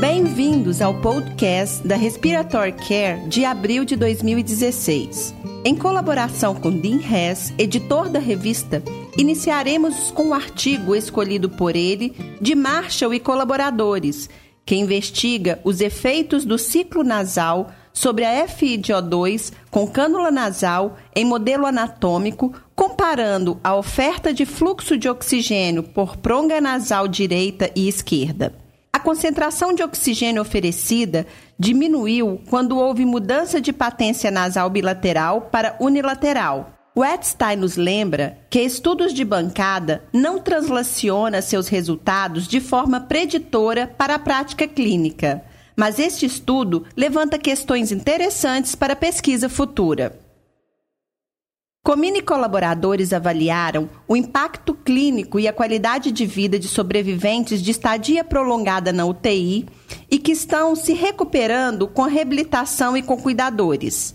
Bem-vindos ao podcast da Respiratory Care de abril de 2016. Em colaboração com Dean Hess, editor da revista, iniciaremos com o artigo escolhido por ele, de Marshall e colaboradores, que investiga os efeitos do ciclo nasal sobre a FiDO2 com cânula nasal em modelo anatômico, comparando a oferta de fluxo de oxigênio por pronga nasal direita e esquerda. Concentração de oxigênio oferecida diminuiu quando houve mudança de patência nasal bilateral para unilateral. Wetstein nos lembra que estudos de bancada não translaciona seus resultados de forma preditora para a prática clínica, mas este estudo levanta questões interessantes para pesquisa futura. Comini colaboradores avaliaram o impacto clínico e a qualidade de vida de sobreviventes de estadia prolongada na UTI e que estão se recuperando com reabilitação e com cuidadores.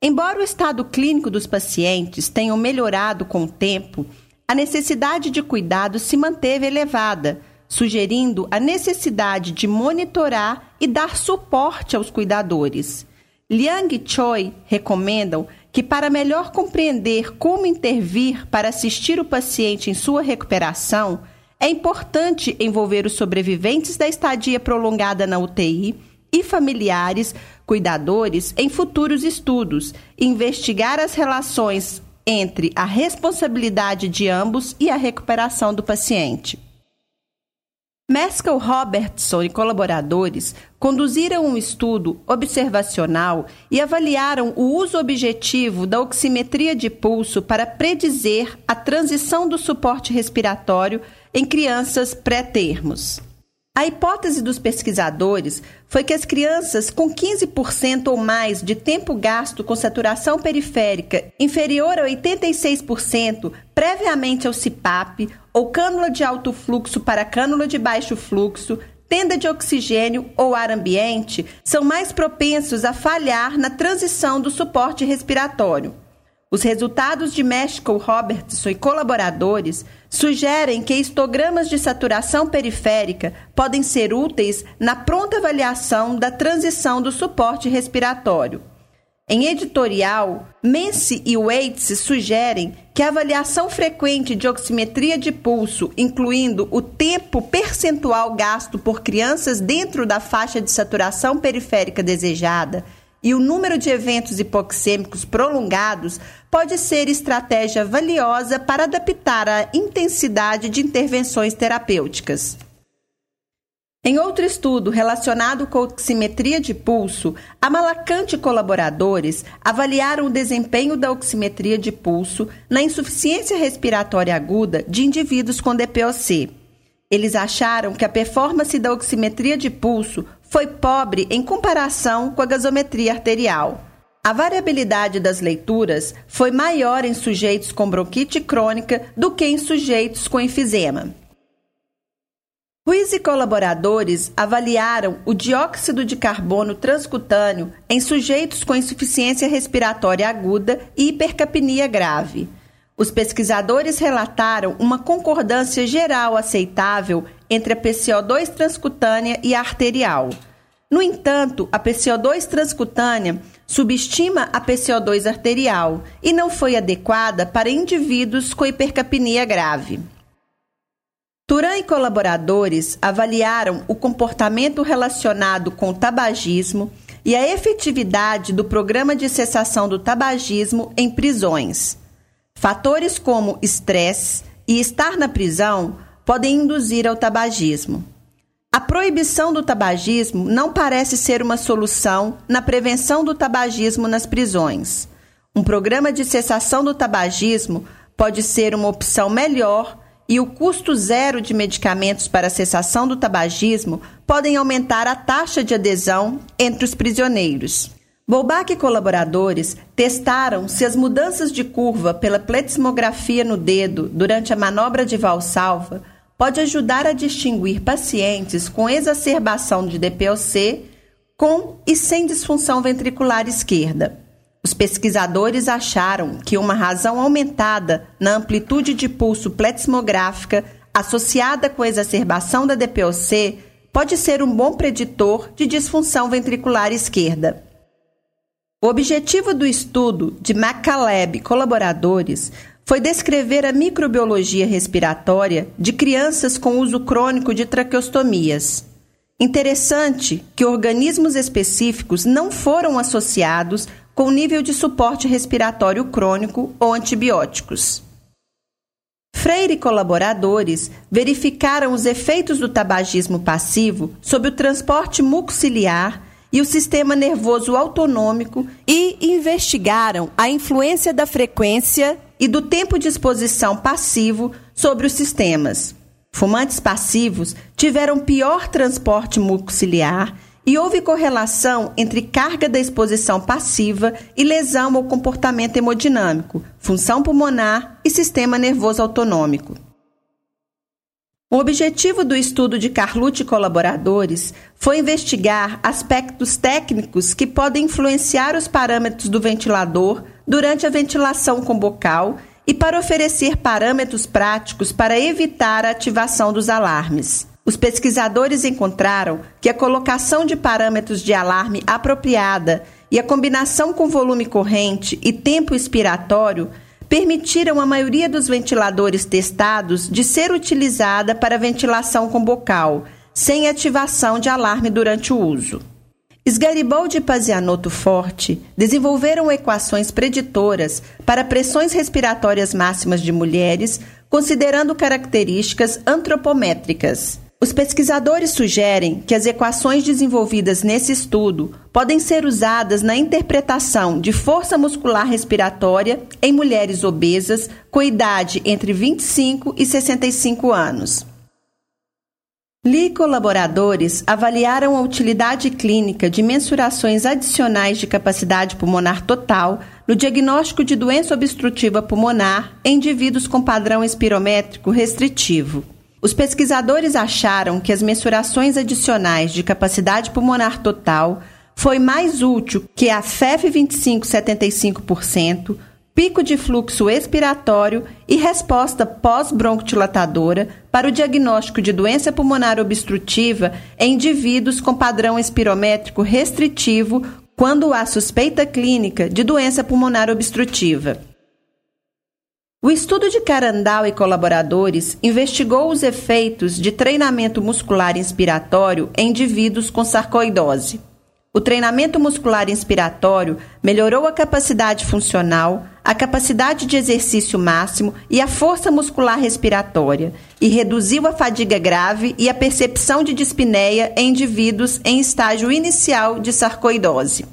Embora o estado clínico dos pacientes tenha melhorado com o tempo, a necessidade de cuidado se manteve elevada, sugerindo a necessidade de monitorar e dar suporte aos cuidadores. Liang e Choi recomendam que, para melhor compreender como intervir para assistir o paciente em sua recuperação, é importante envolver os sobreviventes da estadia prolongada na UTI e familiares, cuidadores, em futuros estudos, investigar as relações entre a responsabilidade de ambos e a recuperação do paciente. Mescal Robertson e colaboradores conduziram um estudo observacional e avaliaram o uso objetivo da oximetria de pulso para predizer a transição do suporte respiratório em crianças pré-termos. A hipótese dos pesquisadores foi que as crianças com 15% ou mais de tempo gasto com saturação periférica inferior a 86% previamente ao CPAP ou cânula de alto fluxo para cânula de baixo fluxo, tenda de oxigênio ou ar ambiente são mais propensos a falhar na transição do suporte respiratório. Os resultados de México Robertson e colaboradores sugerem que histogramas de saturação periférica podem ser úteis na pronta avaliação da transição do suporte respiratório. Em editorial, Mense e Waits sugerem que a avaliação frequente de oximetria de pulso, incluindo o tempo percentual gasto por crianças dentro da faixa de saturação periférica desejada, e o número de eventos hipoxêmicos prolongados pode ser estratégia valiosa para adaptar a intensidade de intervenções terapêuticas. Em outro estudo relacionado com oximetria de pulso, a Malacante e colaboradores avaliaram o desempenho da oximetria de pulso na insuficiência respiratória aguda de indivíduos com DPOC. Eles acharam que a performance da oximetria de pulso foi pobre em comparação com a gasometria arterial. A variabilidade das leituras foi maior em sujeitos com bronquite crônica do que em sujeitos com enfisema. Ruiz e colaboradores avaliaram o dióxido de carbono transcutâneo em sujeitos com insuficiência respiratória aguda e hipercapnia grave. Os pesquisadores relataram uma concordância geral aceitável entre a PCO2 transcutânea e a arterial. No entanto, a PCO2 transcutânea subestima a PCO2 arterial e não foi adequada para indivíduos com hipercapnia grave. Turan e colaboradores avaliaram o comportamento relacionado com o tabagismo e a efetividade do programa de cessação do tabagismo em prisões. Fatores como estresse e estar na prisão podem induzir ao tabagismo. A proibição do tabagismo não parece ser uma solução na prevenção do tabagismo nas prisões. Um programa de cessação do tabagismo pode ser uma opção melhor e o custo zero de medicamentos para a cessação do tabagismo podem aumentar a taxa de adesão entre os prisioneiros. Bobak e colaboradores testaram se as mudanças de curva pela pletismografia no dedo durante a manobra de valsalva pode ajudar a distinguir pacientes com exacerbação de DPOC com e sem disfunção ventricular esquerda. Os pesquisadores acharam que uma razão aumentada na amplitude de pulso pletismográfica associada com a exacerbação da DPOC pode ser um bom preditor de disfunção ventricular esquerda. O objetivo do estudo de McCaleb e colaboradores foi descrever a microbiologia respiratória de crianças com uso crônico de traqueostomias. Interessante que organismos específicos não foram associados com nível de suporte respiratório crônico ou antibióticos. Freire e colaboradores verificaram os efeitos do tabagismo passivo sobre o transporte mucociliar e o sistema nervoso autonômico e investigaram a influência da frequência e do tempo de exposição passivo sobre os sistemas. Fumantes passivos tiveram pior transporte mucociliar e houve correlação entre carga da exposição passiva e lesão ao comportamento hemodinâmico, função pulmonar e sistema nervoso autonômico. O objetivo do estudo de Carlucci e colaboradores foi investigar aspectos técnicos que podem influenciar os parâmetros do ventilador durante a ventilação com bocal e para oferecer parâmetros práticos para evitar a ativação dos alarmes. Os pesquisadores encontraram que a colocação de parâmetros de alarme apropriada e a combinação com volume corrente e tempo expiratório permitiram a maioria dos ventiladores testados de ser utilizada para ventilação com bocal, sem ativação de alarme durante o uso. Sgaribaldi e Pazianotto Forte desenvolveram equações preditoras para pressões respiratórias máximas de mulheres, considerando características antropométricas. Os pesquisadores sugerem que as equações desenvolvidas nesse estudo podem ser usadas na interpretação de força muscular respiratória em mulheres obesas com idade entre 25 e 65 anos. E colaboradores avaliaram a utilidade clínica de mensurações adicionais de capacidade pulmonar total no diagnóstico de doença obstrutiva pulmonar em indivíduos com padrão espirométrico restritivo. Os pesquisadores acharam que as mensurações adicionais de capacidade pulmonar total foi mais útil que a FEF 25-75%, pico de fluxo expiratório e resposta pós-broncodilatadora para o diagnóstico de doença pulmonar obstrutiva em indivíduos com padrão espirométrico restritivo quando há suspeita clínica de doença pulmonar obstrutiva. O estudo de Carandal e colaboradores investigou os efeitos de treinamento muscular inspiratório em indivíduos com sarcoidose. O treinamento muscular inspiratório melhorou a capacidade funcional, a capacidade de exercício máximo e a força muscular respiratória, e reduziu a fadiga grave e a percepção de dispneia em indivíduos em estágio inicial de sarcoidose.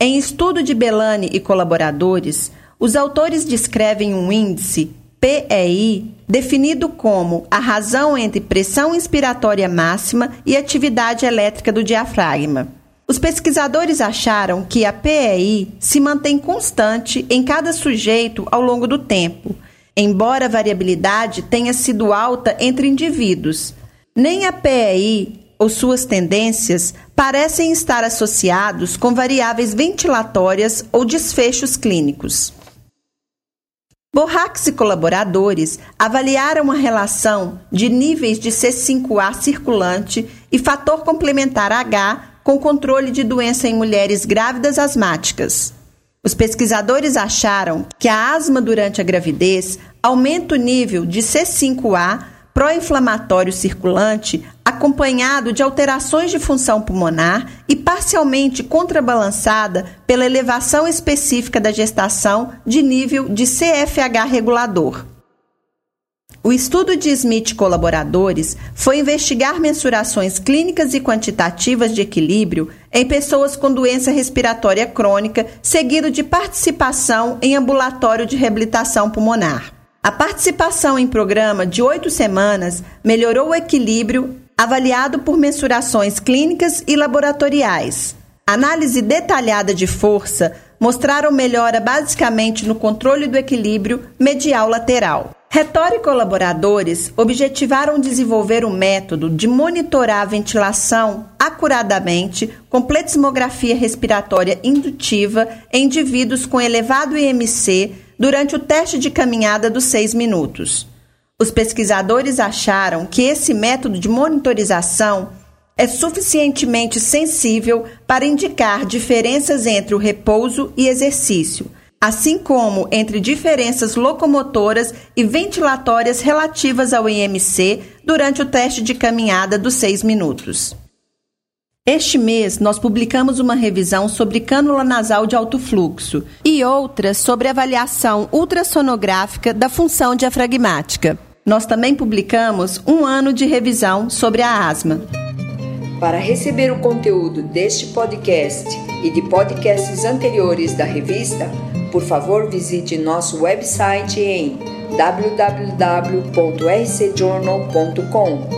Em estudo de Belani e colaboradores, os autores descrevem um índice PEI definido como a razão entre pressão inspiratória máxima e atividade elétrica do diafragma. Os pesquisadores acharam que a PEI se mantém constante em cada sujeito ao longo do tempo, embora a variabilidade tenha sido alta entre indivíduos. Nem a PEI ou suas tendências parecem estar associados com variáveis ventilatórias ou desfechos clínicos. Borrax e colaboradores avaliaram a relação de níveis de C5A circulante e fator complementar H com controle de doença em mulheres grávidas asmáticas. Os pesquisadores acharam que a asma durante a gravidez aumenta o nível de C5A pró-inflamatório circulante acompanhado de alterações de função pulmonar e parcialmente contrabalançada pela elevação específica da gestação de nível de CFH regulador. O estudo de Smith e colaboradores foi investigar mensurações clínicas e quantitativas de equilíbrio em pessoas com doença respiratória crônica, seguido de participação em ambulatório de reabilitação pulmonar. A participação em programa de oito semanas melhorou o equilíbrio avaliado por mensurações clínicas e laboratoriais. Análise detalhada de força mostraram melhora basicamente no controle do equilíbrio medial-lateral. Retor e colaboradores objetivaram desenvolver um método de monitorar a ventilação acuradamente com pletismografia respiratória indutiva em indivíduos com elevado IMC durante o teste de caminhada dos seis minutos. Os pesquisadores acharam que esse método de monitorização é suficientemente sensível para indicar diferenças entre o repouso e exercício, assim como entre diferenças locomotoras e ventilatórias relativas ao IMC durante o teste de caminhada dos seis minutos. Este mês, nós publicamos uma revisão sobre cânula nasal de alto fluxo e outras sobre avaliação ultrassonográfica da função diafragmática. Nós também publicamos um ano de revisão sobre a asma. Para receber o conteúdo deste podcast e de podcasts anteriores da revista, por favor visite nosso website em www.rcjournal.com.